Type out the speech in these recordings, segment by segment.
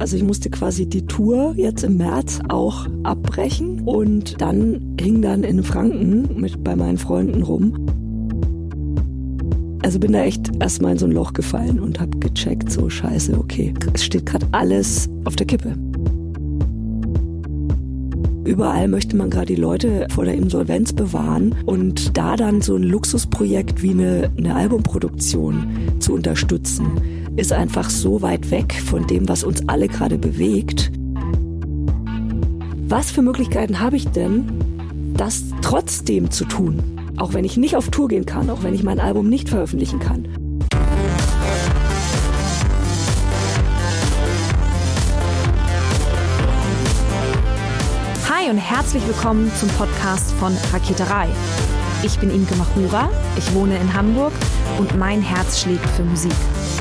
Also ich musste quasi die Tour jetzt im März auch abbrechen und dann hing dann in Franken mit bei meinen Freunden rum. Also bin da echt erstmal in so ein Loch gefallen und habe gecheckt, so scheiße, okay, es steht gerade alles auf der Kippe. Überall möchte man gerade die Leute vor der Insolvenz bewahren und da dann so ein Luxusprojekt wie eine, eine Albumproduktion zu unterstützen, ist einfach so weit weg von dem, was uns alle gerade bewegt. Was für Möglichkeiten habe ich denn, das trotzdem zu tun? Auch wenn ich nicht auf Tour gehen kann, auch wenn ich mein Album nicht veröffentlichen kann. Hi und herzlich willkommen zum Podcast von Raketerei. Ich bin Imke Machura, ich wohne in Hamburg und mein Herz schlägt für Musik.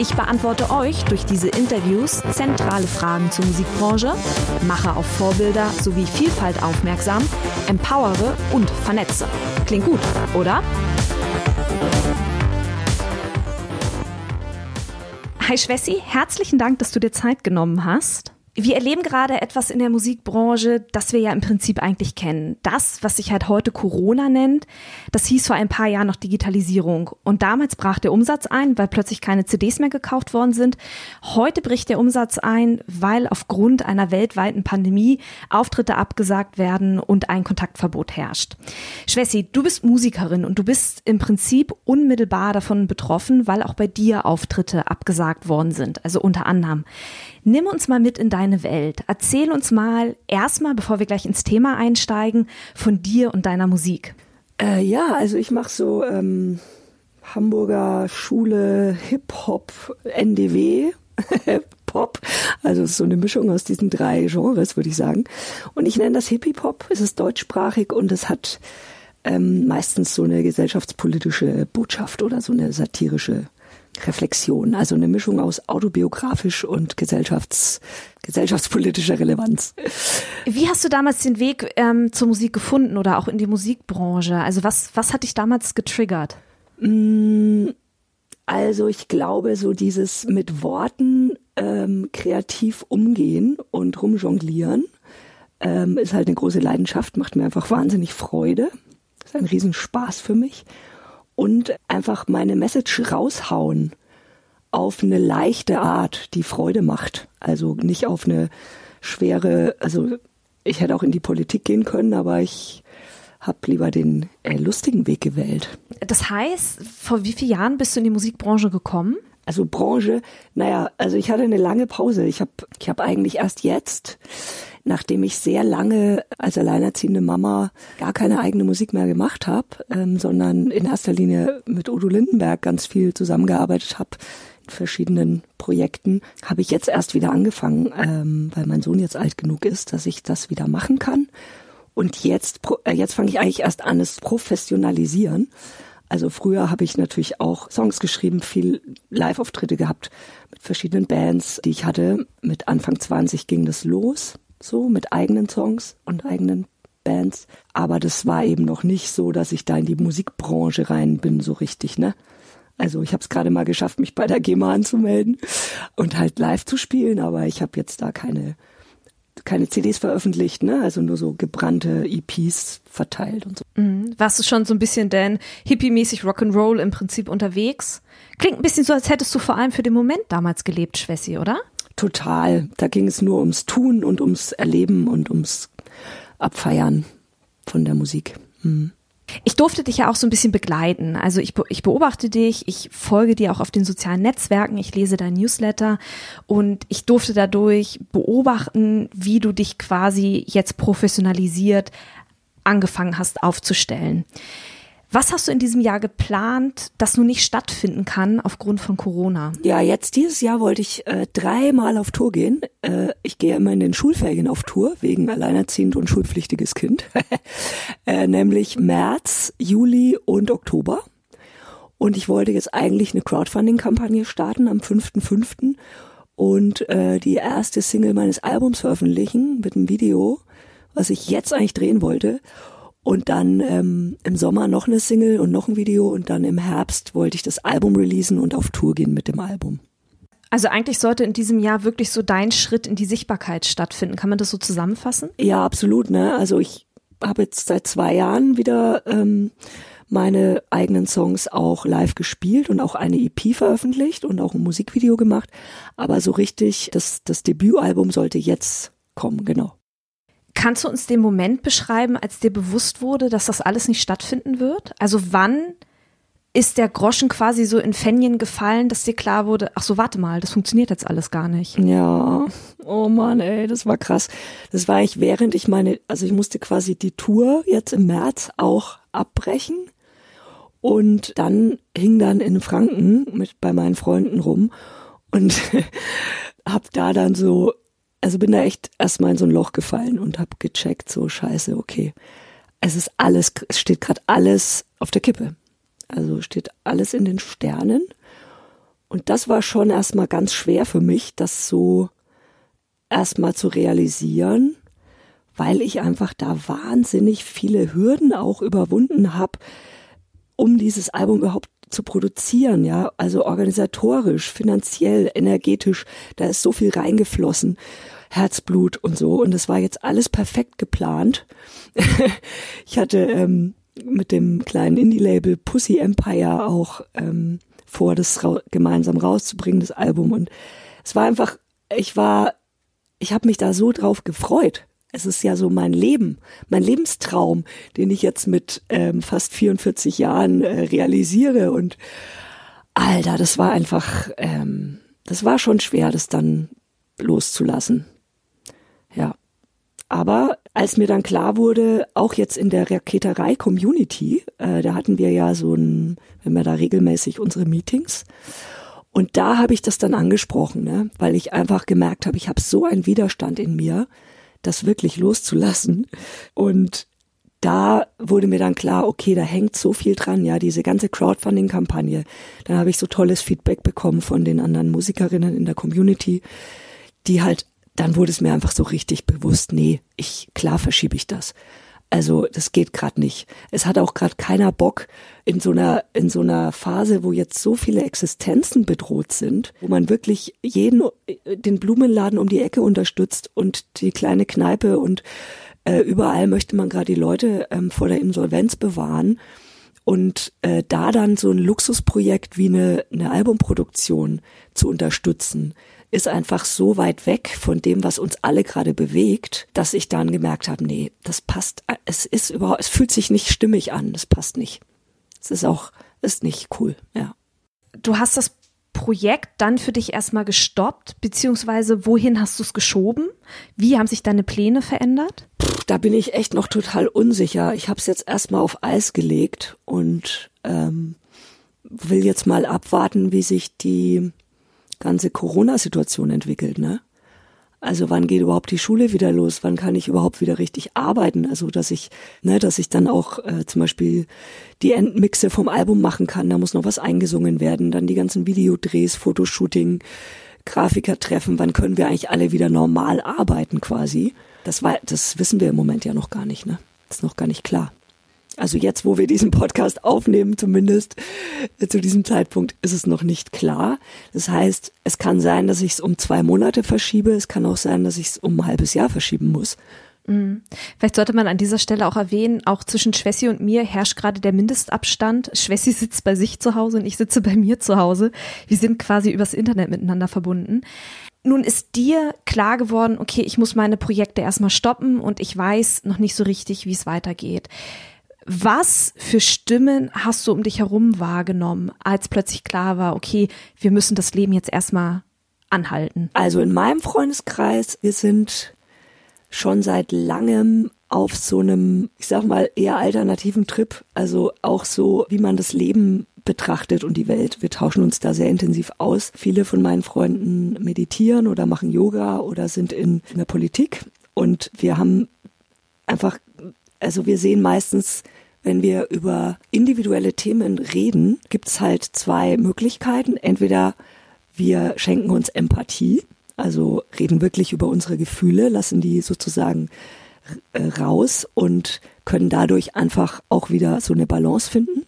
Ich beantworte euch durch diese Interviews zentrale Fragen zur Musikbranche, mache auf Vorbilder sowie Vielfalt aufmerksam, empowere und vernetze. Klingt gut, oder? Hi Schwessi, herzlichen Dank, dass du dir Zeit genommen hast. Wir erleben gerade etwas in der Musikbranche, das wir ja im Prinzip eigentlich kennen. Das, was sich halt heute Corona nennt, das hieß vor ein paar Jahren noch Digitalisierung. Und damals brach der Umsatz ein, weil plötzlich keine CDs mehr gekauft worden sind. Heute bricht der Umsatz ein, weil aufgrund einer weltweiten Pandemie Auftritte abgesagt werden und ein Kontaktverbot herrscht. Schwessi, du bist Musikerin und du bist im Prinzip unmittelbar davon betroffen, weil auch bei dir Auftritte abgesagt worden sind. Also unter anderem. Nimm uns mal mit in deine Welt. Erzähl uns mal erstmal, bevor wir gleich ins Thema einsteigen, von dir und deiner Musik. Äh, ja, also ich mache so ähm, Hamburger Schule Hip-Hop, NDW. Pop, also so eine Mischung aus diesen drei Genres, würde ich sagen. Und ich nenne das Hippie-Pop, es ist deutschsprachig und es hat ähm, meistens so eine gesellschaftspolitische Botschaft oder so eine satirische Reflexion, also eine Mischung aus autobiografisch und gesellschafts gesellschaftspolitischer Relevanz. Wie hast du damals den Weg ähm, zur Musik gefunden oder auch in die Musikbranche? Also was, was hat dich damals getriggert? Mm, also ich glaube, so dieses mit Worten ähm, kreativ umgehen und rumjonglieren ähm, ist halt eine große Leidenschaft, macht mir einfach wahnsinnig Freude. ist ein Riesenspaß für mich und einfach meine Message raushauen auf eine leichte Art, die Freude macht. Also nicht auf eine schwere, also ich hätte auch in die Politik gehen können, aber ich habe lieber den äh, lustigen Weg gewählt. Das heißt, vor wie vielen Jahren bist du in die Musikbranche gekommen? Also Branche, naja, also ich hatte eine lange Pause. Ich habe ich hab eigentlich erst jetzt nachdem ich sehr lange als alleinerziehende Mama gar keine eigene Musik mehr gemacht habe, ähm, sondern in erster Linie mit Udo Lindenberg ganz viel zusammengearbeitet habe in verschiedenen Projekten, habe ich jetzt erst wieder angefangen, ähm, weil mein Sohn jetzt alt genug ist, dass ich das wieder machen kann. Und jetzt, äh, jetzt fange ich eigentlich erst an, es professionalisieren. Also früher habe ich natürlich auch Songs geschrieben, viel Live-Auftritte gehabt mit verschiedenen Bands, die ich hatte. Mit Anfang 20 ging das los so mit eigenen Songs und eigenen Bands. Aber das war eben noch nicht so, dass ich da in die Musikbranche rein bin, so richtig, ne? Also ich habe es gerade mal geschafft, mich bei der GEMA anzumelden und halt live zu spielen, aber ich habe jetzt da keine keine CDs veröffentlicht, ne? Also nur so gebrannte EPs verteilt und so. Mhm. Warst du schon so ein bisschen denn hippie-mäßig Rock'n'Roll im Prinzip unterwegs? Klingt ein bisschen so, als hättest du vor allem für den Moment damals gelebt, Schwessi, oder? Total. Da ging es nur ums Tun und ums Erleben und ums Abfeiern von der Musik. Hm. Ich durfte dich ja auch so ein bisschen begleiten. Also ich, ich beobachte dich, ich folge dir auch auf den sozialen Netzwerken, ich lese dein Newsletter und ich durfte dadurch beobachten, wie du dich quasi jetzt professionalisiert angefangen hast aufzustellen. Was hast du in diesem Jahr geplant, das nun nicht stattfinden kann aufgrund von Corona? Ja, jetzt dieses Jahr wollte ich äh, dreimal auf Tour gehen. Äh, ich gehe immer in den Schulferien auf Tour, wegen alleinerziehend und schulpflichtiges Kind. äh, nämlich März, Juli und Oktober. Und ich wollte jetzt eigentlich eine Crowdfunding-Kampagne starten am 5.5. und äh, die erste Single meines Albums veröffentlichen mit einem Video, was ich jetzt eigentlich drehen wollte. Und dann ähm, im Sommer noch eine Single und noch ein Video und dann im Herbst wollte ich das Album releasen und auf Tour gehen mit dem Album. Also eigentlich sollte in diesem Jahr wirklich so dein Schritt in die Sichtbarkeit stattfinden. Kann man das so zusammenfassen? Ja, absolut. Ne? Also ich habe jetzt seit zwei Jahren wieder ähm, meine eigenen Songs auch live gespielt und auch eine EP veröffentlicht und auch ein Musikvideo gemacht. Aber so richtig, das, das Debütalbum sollte jetzt kommen, genau. Kannst du uns den Moment beschreiben, als dir bewusst wurde, dass das alles nicht stattfinden wird? Also wann ist der Groschen quasi so in Fenjen gefallen, dass dir klar wurde, ach so, warte mal, das funktioniert jetzt alles gar nicht. Ja, oh Mann, ey, das war krass. Das war ich während ich meine, also ich musste quasi die Tour jetzt im März auch abbrechen und dann hing dann in Franken mit bei meinen Freunden rum und hab da dann so also bin da echt erstmal in so ein Loch gefallen und habe gecheckt, so scheiße, okay. Es ist alles, es steht gerade alles auf der Kippe. Also steht alles in den Sternen. Und das war schon erstmal ganz schwer für mich, das so erstmal zu realisieren, weil ich einfach da wahnsinnig viele Hürden auch überwunden habe, um dieses Album überhaupt zu produzieren, ja, also organisatorisch, finanziell, energetisch, da ist so viel reingeflossen. Herzblut und so. Und das war jetzt alles perfekt geplant. ich hatte ähm, mit dem kleinen Indie-Label Pussy Empire auch ähm, vor, das ra gemeinsam rauszubringen, das Album. Und es war einfach, ich war, ich habe mich da so drauf gefreut. Es ist ja so mein Leben, mein Lebenstraum, den ich jetzt mit ähm, fast 44 Jahren äh, realisiere. Und Alter, das war einfach, ähm, das war schon schwer, das dann loszulassen. Ja. Aber als mir dann klar wurde, auch jetzt in der Raketerei-Community, äh, da hatten wir ja so ein, wenn wir da regelmäßig unsere Meetings. Und da habe ich das dann angesprochen, ne? weil ich einfach gemerkt habe, ich habe so einen Widerstand in mir das wirklich loszulassen. Und da wurde mir dann klar, okay, da hängt so viel dran, ja, diese ganze Crowdfunding-Kampagne. Dann habe ich so tolles Feedback bekommen von den anderen Musikerinnen in der Community, die halt, dann wurde es mir einfach so richtig bewusst, nee, ich, klar verschiebe ich das. Also das geht gerade nicht. Es hat auch gerade keiner Bock in so einer in so einer Phase, wo jetzt so viele Existenzen bedroht sind, wo man wirklich jeden den Blumenladen um die Ecke unterstützt und die kleine Kneipe und äh, überall möchte man gerade die Leute ähm, vor der Insolvenz bewahren und äh, da dann so ein Luxusprojekt wie eine, eine Albumproduktion zu unterstützen ist einfach so weit weg von dem, was uns alle gerade bewegt, dass ich dann gemerkt habe, nee, das passt, es ist überhaupt, es fühlt sich nicht stimmig an, das passt nicht. Es ist auch, ist nicht cool, ja. Du hast das Projekt dann für dich erstmal gestoppt, beziehungsweise wohin hast du es geschoben? Wie haben sich deine Pläne verändert? Da bin ich echt noch total unsicher. Ich habe es jetzt erstmal auf Eis gelegt und ähm, will jetzt mal abwarten, wie sich die ganze Corona-Situation entwickelt, ne? Also wann geht überhaupt die Schule wieder los? Wann kann ich überhaupt wieder richtig arbeiten? Also dass ich, ne, dass ich dann auch äh, zum Beispiel die Endmixe vom Album machen kann. Da muss noch was eingesungen werden. Dann die ganzen Videodrehs, Fotoshooting, Grafiker treffen. Wann können wir eigentlich alle wieder normal arbeiten quasi? Das war, das wissen wir im Moment ja noch gar nicht, ne? Das ist noch gar nicht klar. Also jetzt, wo wir diesen Podcast aufnehmen, zumindest äh, zu diesem Zeitpunkt, ist es noch nicht klar. Das heißt, es kann sein, dass ich es um zwei Monate verschiebe. Es kann auch sein, dass ich es um ein halbes Jahr verschieben muss. Mhm. Vielleicht sollte man an dieser Stelle auch erwähnen, auch zwischen Schwessi und mir herrscht gerade der Mindestabstand. Schwessi sitzt bei sich zu Hause und ich sitze bei mir zu Hause. Wir sind quasi übers Internet miteinander verbunden. Nun ist dir klar geworden, okay, ich muss meine Projekte erstmal stoppen und ich weiß noch nicht so richtig, wie es weitergeht. Was für Stimmen hast du um dich herum wahrgenommen, als plötzlich klar war, okay, wir müssen das Leben jetzt erstmal anhalten? Also in meinem Freundeskreis, wir sind schon seit langem auf so einem, ich sag mal, eher alternativen Trip. Also auch so, wie man das Leben betrachtet und die Welt. Wir tauschen uns da sehr intensiv aus. Viele von meinen Freunden meditieren oder machen Yoga oder sind in, in der Politik. Und wir haben einfach, also wir sehen meistens, wenn wir über individuelle Themen reden, gibt es halt zwei Möglichkeiten. Entweder wir schenken uns Empathie, also reden wirklich über unsere Gefühle, lassen die sozusagen äh, raus und können dadurch einfach auch wieder so eine Balance finden.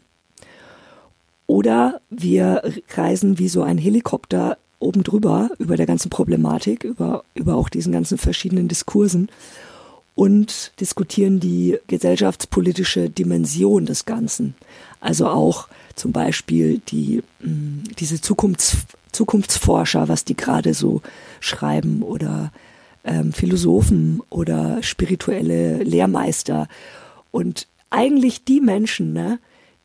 Oder wir reisen wie so ein Helikopter oben drüber über der ganzen Problematik, über, über auch diesen ganzen verschiedenen Diskursen und diskutieren die gesellschaftspolitische Dimension des Ganzen. Also auch zum Beispiel die, mm, diese Zukunfts, Zukunftsforscher, was die gerade so schreiben oder ähm, Philosophen oder spirituelle Lehrmeister und eigentlich die Menschen, ne,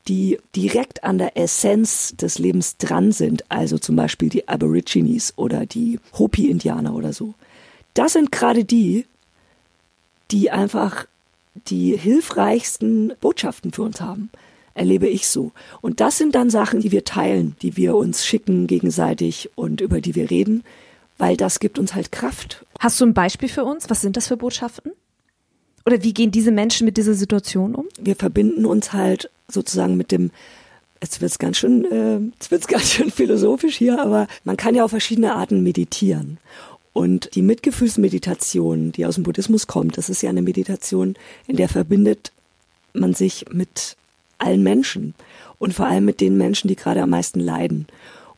die direkt an der Essenz des Lebens dran sind, also zum Beispiel die Aborigines oder die Hopi-Indianer oder so. Das sind gerade die, die einfach die hilfreichsten Botschaften für uns haben, erlebe ich so. Und das sind dann Sachen, die wir teilen, die wir uns schicken gegenseitig und über die wir reden, weil das gibt uns halt Kraft. Hast du ein Beispiel für uns? Was sind das für Botschaften? Oder wie gehen diese Menschen mit dieser Situation um? Wir verbinden uns halt sozusagen mit dem Jetzt wird's ganz schön, äh, jetzt wird's ganz schön philosophisch hier, aber man kann ja auf verschiedene Arten meditieren. Und die Mitgefühlsmeditation, die aus dem Buddhismus kommt, das ist ja eine Meditation, in der verbindet man sich mit allen Menschen und vor allem mit den Menschen, die gerade am meisten leiden.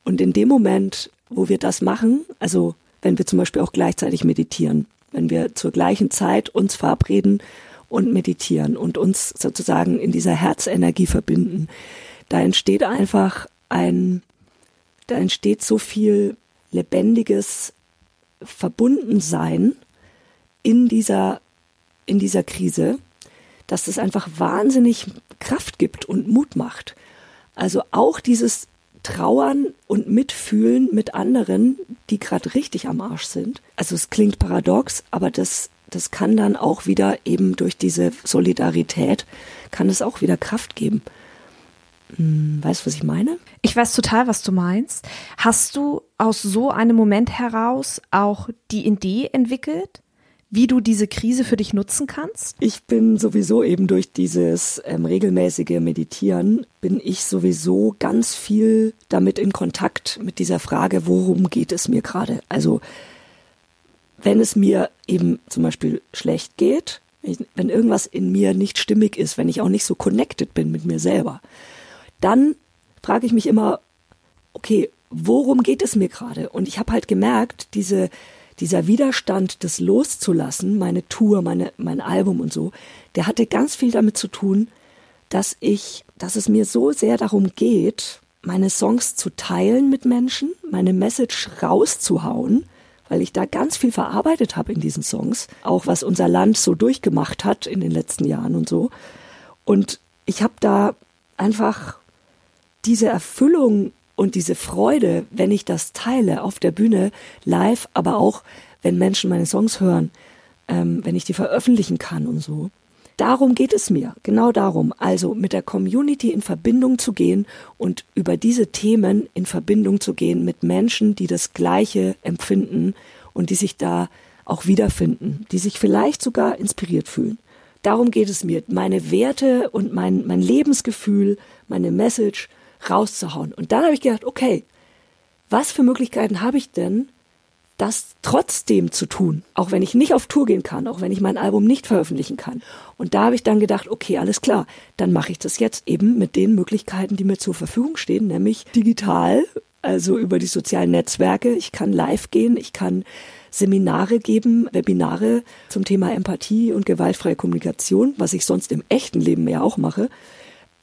Und in dem Moment, wo wir das machen, also wenn wir zum Beispiel auch gleichzeitig meditieren, wenn wir zur gleichen Zeit uns verabreden und meditieren und uns sozusagen in dieser Herzenergie verbinden, da entsteht einfach ein, da entsteht so viel lebendiges Verbundensein in dieser, in dieser Krise, dass es einfach wahnsinnig Kraft gibt und Mut macht. Also auch dieses Trauern und Mitfühlen mit anderen, die gerade richtig am Arsch sind. Also es klingt paradox, aber das, das kann dann auch wieder eben durch diese Solidarität, kann es auch wieder Kraft geben. Hm, weißt du, was ich meine? Ich weiß total, was du meinst. Hast du aus so einem Moment heraus auch die Idee entwickelt, wie du diese Krise für dich nutzen kannst? Ich bin sowieso eben durch dieses ähm, regelmäßige Meditieren, bin ich sowieso ganz viel damit in Kontakt mit dieser Frage, worum geht es mir gerade? Also wenn es mir eben zum Beispiel schlecht geht, wenn irgendwas in mir nicht stimmig ist, wenn ich auch nicht so connected bin mit mir selber, dann frage ich mich immer, okay, worum geht es mir gerade? Und ich habe halt gemerkt, diese, dieser Widerstand, das loszulassen, meine Tour, meine, mein Album und so, der hatte ganz viel damit zu tun, dass ich, dass es mir so sehr darum geht, meine Songs zu teilen mit Menschen, meine Message rauszuhauen, weil ich da ganz viel verarbeitet habe in diesen Songs, auch was unser Land so durchgemacht hat in den letzten Jahren und so. Und ich habe da einfach diese Erfüllung und diese Freude, wenn ich das teile auf der Bühne, live, aber auch wenn Menschen meine Songs hören, ähm, wenn ich die veröffentlichen kann und so. Darum geht es mir, genau darum. Also mit der Community in Verbindung zu gehen und über diese Themen in Verbindung zu gehen mit Menschen, die das Gleiche empfinden und die sich da auch wiederfinden, die sich vielleicht sogar inspiriert fühlen. Darum geht es mir, meine Werte und mein, mein Lebensgefühl, meine Message rauszuhauen. Und dann habe ich gedacht, okay, was für Möglichkeiten habe ich denn, das trotzdem zu tun, auch wenn ich nicht auf Tour gehen kann, auch wenn ich mein Album nicht veröffentlichen kann. Und da habe ich dann gedacht, okay, alles klar, dann mache ich das jetzt eben mit den Möglichkeiten, die mir zur Verfügung stehen, nämlich digital, also über die sozialen Netzwerke. Ich kann live gehen, ich kann Seminare geben, Webinare zum Thema Empathie und gewaltfreie Kommunikation, was ich sonst im echten Leben ja auch mache.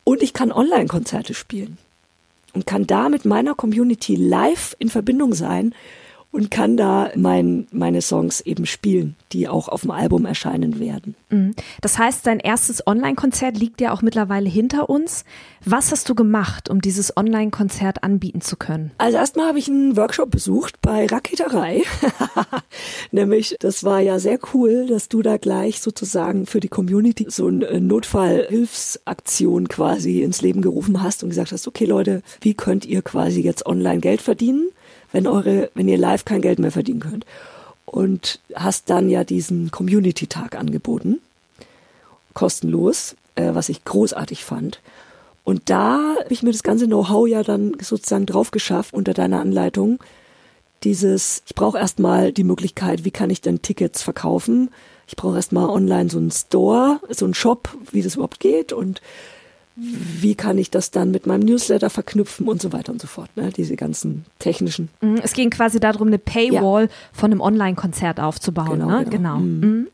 Und ich kann Online-Konzerte spielen. Und kann da mit meiner Community live in Verbindung sein und kann da mein, meine Songs eben spielen, die auch auf dem Album erscheinen werden. Mhm. Das heißt, dein erstes Online-Konzert liegt ja auch mittlerweile hinter uns. Was hast du gemacht, um dieses Online-Konzert anbieten zu können? Also erstmal habe ich einen Workshop besucht bei Raketerei. Nämlich, das war ja sehr cool, dass du da gleich sozusagen für die Community so eine Notfallhilfsaktion quasi ins Leben gerufen hast und gesagt hast, okay Leute, wie könnt ihr quasi jetzt online Geld verdienen, wenn eure, wenn ihr live kein Geld mehr verdienen könnt? Und hast dann ja diesen Community-Tag angeboten. Kostenlos, äh, was ich großartig fand. Und da habe ich mir das ganze Know-how ja dann sozusagen drauf geschafft unter deiner Anleitung. Dieses, ich brauche erstmal die Möglichkeit, wie kann ich denn Tickets verkaufen? Ich brauche erstmal online so einen Store, so einen Shop, wie das überhaupt geht und wie kann ich das dann mit meinem Newsletter verknüpfen und so weiter und so fort, ne? diese ganzen technischen. Mhm, es ging quasi darum, eine Paywall ja. von einem Online-Konzert aufzubauen. Genau. Ne? genau. genau. Mhm. Mhm.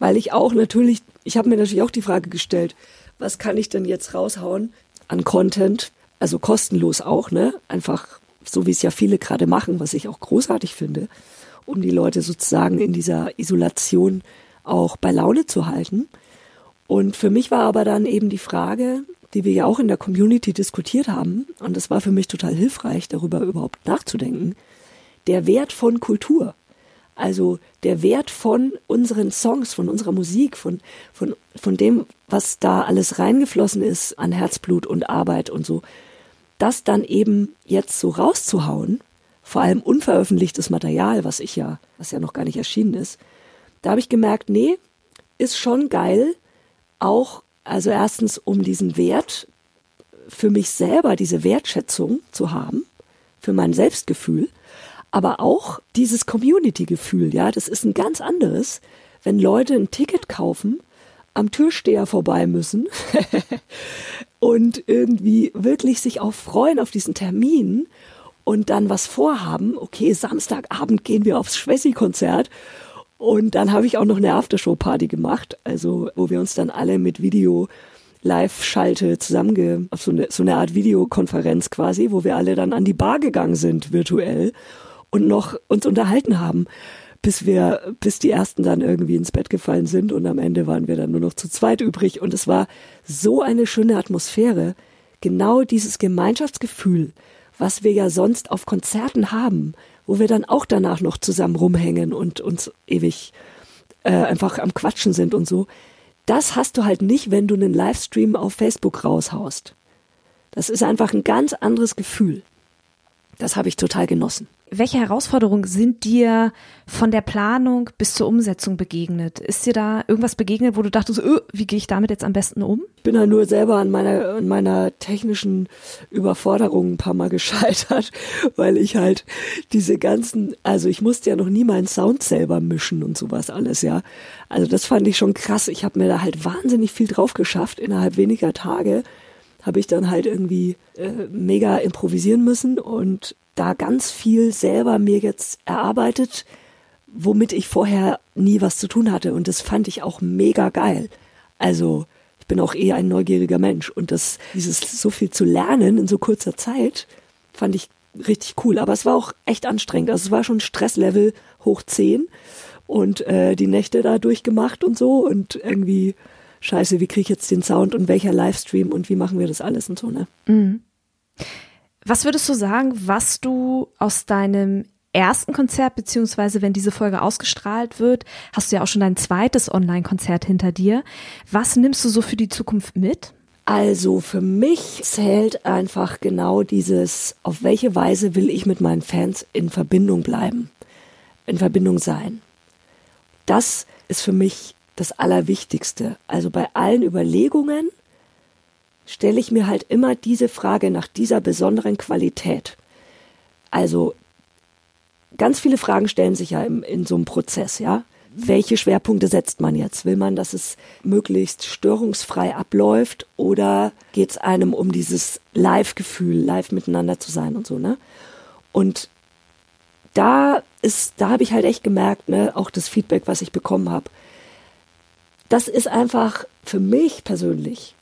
Weil ich auch natürlich, ich habe mir natürlich auch die Frage gestellt, was kann ich denn jetzt raushauen, an Content, also kostenlos auch, ne? Einfach so wie es ja viele gerade machen, was ich auch großartig finde, um die Leute sozusagen in dieser Isolation auch bei Laune zu halten. Und für mich war aber dann eben die Frage, die wir ja auch in der Community diskutiert haben, und das war für mich total hilfreich, darüber überhaupt nachzudenken, der Wert von Kultur. Also der Wert von unseren Songs, von unserer Musik, von, von, von dem, was da alles reingeflossen ist an Herzblut und Arbeit und so, das dann eben jetzt so rauszuhauen, vor allem unveröffentlichtes Material, was ich ja, was ja noch gar nicht erschienen ist, da habe ich gemerkt, nee, ist schon geil, auch, also erstens, um diesen Wert für mich selber, diese Wertschätzung zu haben, für mein Selbstgefühl, aber auch dieses Community-Gefühl, ja, das ist ein ganz anderes, wenn Leute ein Ticket kaufen, am Türsteher vorbei müssen und irgendwie wirklich sich auch freuen auf diesen Termin und dann was vorhaben. Okay, Samstagabend gehen wir aufs Schwessi-Konzert und dann habe ich auch noch eine Aftershow-Party gemacht, also wo wir uns dann alle mit Video Live-Schalte zusammenge, auf so eine, so eine Art Videokonferenz quasi, wo wir alle dann an die Bar gegangen sind virtuell und noch uns unterhalten haben, bis wir, bis die ersten dann irgendwie ins Bett gefallen sind und am Ende waren wir dann nur noch zu zweit übrig. Und es war so eine schöne Atmosphäre, genau dieses Gemeinschaftsgefühl, was wir ja sonst auf Konzerten haben, wo wir dann auch danach noch zusammen rumhängen und uns ewig äh, einfach am Quatschen sind und so. Das hast du halt nicht, wenn du einen Livestream auf Facebook raushaust. Das ist einfach ein ganz anderes Gefühl. Das habe ich total genossen. Welche Herausforderungen sind dir von der Planung bis zur Umsetzung begegnet? Ist dir da irgendwas begegnet, wo du dachtest, öh, wie gehe ich damit jetzt am besten um? Ich bin da nur selber an meiner, an meiner technischen Überforderung ein paar Mal gescheitert, weil ich halt diese ganzen, also ich musste ja noch nie meinen Sound selber mischen und sowas alles, ja. Also das fand ich schon krass. Ich habe mir da halt wahnsinnig viel drauf geschafft innerhalb weniger Tage habe ich dann halt irgendwie äh, mega improvisieren müssen und da ganz viel selber mir jetzt erarbeitet, womit ich vorher nie was zu tun hatte. Und das fand ich auch mega geil. Also ich bin auch eher ein neugieriger Mensch und das, dieses so viel zu lernen in so kurzer Zeit, fand ich richtig cool. Aber es war auch echt anstrengend. Also es war schon Stresslevel hoch zehn und äh, die Nächte da durchgemacht und so und irgendwie scheiße, wie kriege ich jetzt den Sound und welcher Livestream und wie machen wir das alles und so, ne? Mhm. Was würdest du sagen, was du aus deinem ersten Konzert, beziehungsweise wenn diese Folge ausgestrahlt wird, hast du ja auch schon dein zweites Online-Konzert hinter dir. Was nimmst du so für die Zukunft mit? Also für mich zählt einfach genau dieses, auf welche Weise will ich mit meinen Fans in Verbindung bleiben, in Verbindung sein. Das ist für mich das Allerwichtigste. Also bei allen Überlegungen stelle ich mir halt immer diese Frage nach dieser besonderen Qualität. Also ganz viele Fragen stellen sich ja im, in so einem Prozess, ja. Welche Schwerpunkte setzt man jetzt? Will man, dass es möglichst störungsfrei abläuft oder geht es einem um dieses Live-Gefühl, live miteinander zu sein und so, ne? Und da ist, da habe ich halt echt gemerkt, ne, auch das Feedback, was ich bekommen habe, das ist einfach für mich persönlich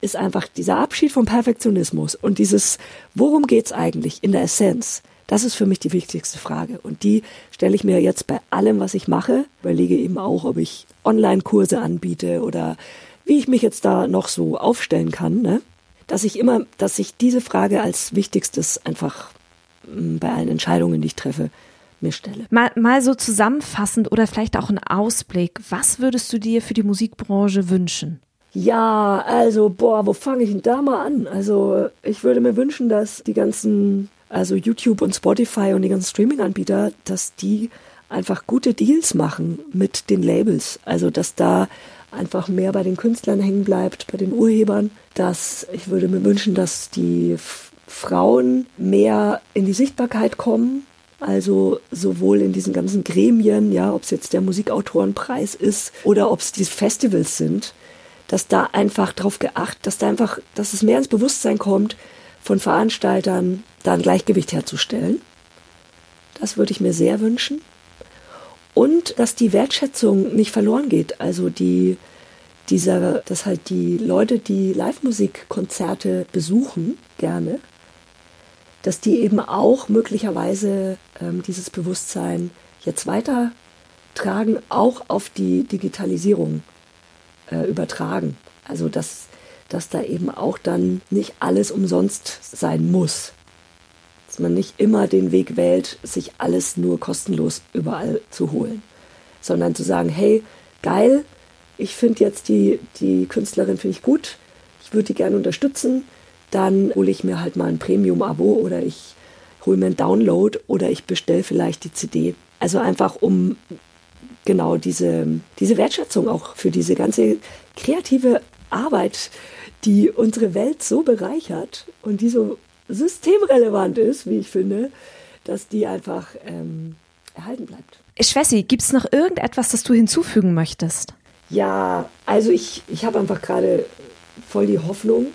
ist einfach dieser Abschied vom Perfektionismus und dieses, worum geht's eigentlich in der Essenz? Das ist für mich die wichtigste Frage. Und die stelle ich mir jetzt bei allem, was ich mache. Überlege eben auch, ob ich Online-Kurse anbiete oder wie ich mich jetzt da noch so aufstellen kann, ne? Dass ich immer, dass ich diese Frage als wichtigstes einfach mm, bei allen Entscheidungen, die ich treffe, mir stelle. Mal, mal so zusammenfassend oder vielleicht auch ein Ausblick. Was würdest du dir für die Musikbranche wünschen? Ja, also, boah, wo fange ich denn da mal an? Also, ich würde mir wünschen, dass die ganzen, also YouTube und Spotify und die ganzen Streaming-Anbieter, dass die einfach gute Deals machen mit den Labels. Also, dass da einfach mehr bei den Künstlern hängen bleibt, bei den Urhebern. Dass ich würde mir wünschen, dass die Frauen mehr in die Sichtbarkeit kommen. Also sowohl in diesen ganzen Gremien, ja, ob es jetzt der Musikautorenpreis ist oder ob es diese Festivals sind, dass da einfach drauf geachtet, dass da einfach, dass es mehr ins Bewusstsein kommt, von Veranstaltern da ein Gleichgewicht herzustellen. Das würde ich mir sehr wünschen. Und dass die Wertschätzung nicht verloren geht. Also die, dieser, dass halt die Leute, die Live-Musikkonzerte besuchen, gerne, dass die eben auch möglicherweise ähm, dieses Bewusstsein jetzt weitertragen, auch auf die Digitalisierung äh, übertragen. Also dass, dass da eben auch dann nicht alles umsonst sein muss. Dass man nicht immer den Weg wählt, sich alles nur kostenlos überall zu holen, sondern zu sagen, hey, geil, ich finde jetzt die, die Künstlerin finde ich gut, ich würde die gerne unterstützen, dann hole ich mir halt mal ein Premium-Abo oder ich hole mir einen Download oder ich bestelle vielleicht die CD. Also einfach um genau diese, diese Wertschätzung auch für diese ganze kreative Arbeit, die unsere Welt so bereichert und die so systemrelevant ist, wie ich finde, dass die einfach ähm, erhalten bleibt. Schwessi, gibt es noch irgendetwas, das du hinzufügen möchtest? Ja, also ich, ich habe einfach gerade voll die Hoffnung,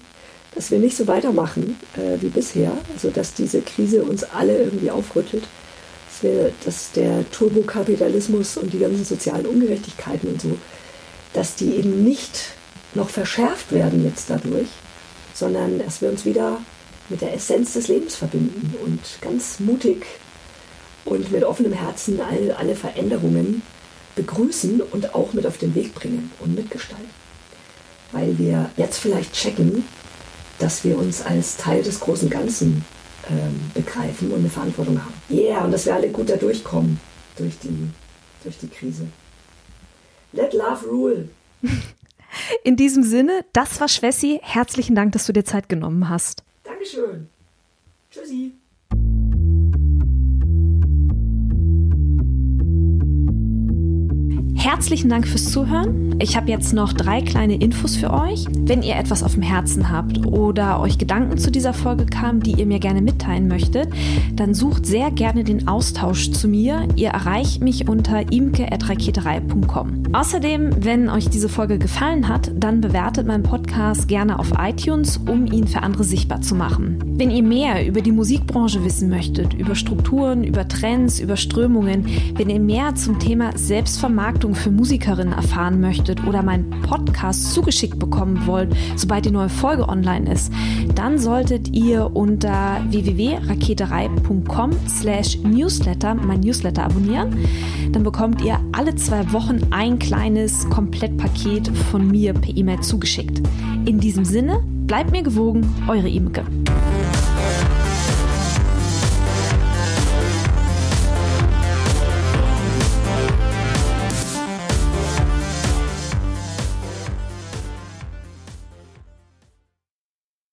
dass wir nicht so weitermachen äh, wie bisher. Also dass diese Krise uns alle irgendwie aufrüttelt wir, dass der Turbokapitalismus und die ganzen sozialen Ungerechtigkeiten und so, dass die eben nicht noch verschärft werden jetzt dadurch, sondern dass wir uns wieder mit der Essenz des Lebens verbinden und ganz mutig und mit offenem Herzen alle, alle Veränderungen begrüßen und auch mit auf den Weg bringen und mitgestalten. Weil wir jetzt vielleicht checken, dass wir uns als Teil des großen Ganzen ähm, begreifen und eine Verantwortung haben. Ja, yeah, und dass wir alle gut da durchkommen durch die, durch die Krise. Let love rule. In diesem Sinne, das war Schwessi. Herzlichen Dank, dass du dir Zeit genommen hast. Dankeschön. Tschüssi. Herzlichen Dank fürs Zuhören. Ich habe jetzt noch drei kleine Infos für euch. Wenn ihr etwas auf dem Herzen habt oder euch Gedanken zu dieser Folge kamen, die ihr mir gerne mitteilen möchtet, dann sucht sehr gerne den Austausch zu mir. Ihr erreicht mich unter imke.raketerei.com. Außerdem, wenn euch diese Folge gefallen hat, dann bewertet meinen Podcast gerne auf iTunes, um ihn für andere sichtbar zu machen. Wenn ihr mehr über die Musikbranche wissen möchtet, über Strukturen, über Trends, über Strömungen, wenn ihr mehr zum Thema Selbstvermarktung für Musikerinnen erfahren möchtet oder meinen Podcast zugeschickt bekommen wollt, sobald die neue Folge online ist, dann solltet ihr unter www.raketerei.com slash newsletter mein Newsletter abonnieren. Dann bekommt ihr alle zwei Wochen ein kleines Komplettpaket von mir per E-Mail zugeschickt. In diesem Sinne, bleibt mir gewogen, eure Imke.